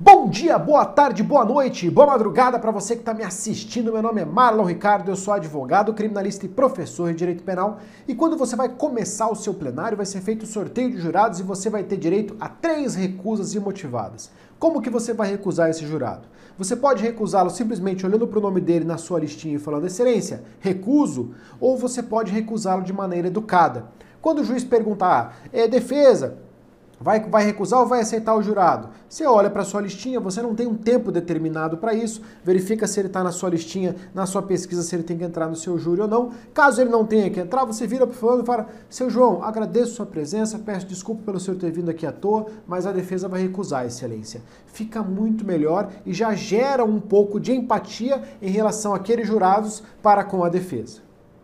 Bom dia, boa tarde, boa noite, boa madrugada para você que está me assistindo. Meu nome é Marlon Ricardo, eu sou advogado, criminalista e professor de direito penal. E quando você vai começar o seu plenário, vai ser feito o sorteio de jurados e você vai ter direito a três recusas imotivadas. Como que você vai recusar esse jurado? Você pode recusá-lo simplesmente olhando para o nome dele na sua listinha e falando, excelência, recuso, ou você pode recusá-lo de maneira educada. Quando o juiz perguntar, é defesa, Vai, vai recusar ou vai aceitar o jurado? Você olha para sua listinha, você não tem um tempo determinado para isso, verifica se ele está na sua listinha, na sua pesquisa, se ele tem que entrar no seu júri ou não. Caso ele não tenha que entrar, você vira para o fulano e fala: Seu João, agradeço sua presença, peço desculpa pelo senhor ter vindo aqui à toa, mas a defesa vai recusar, excelência. Fica muito melhor e já gera um pouco de empatia em relação àqueles jurados para com a defesa.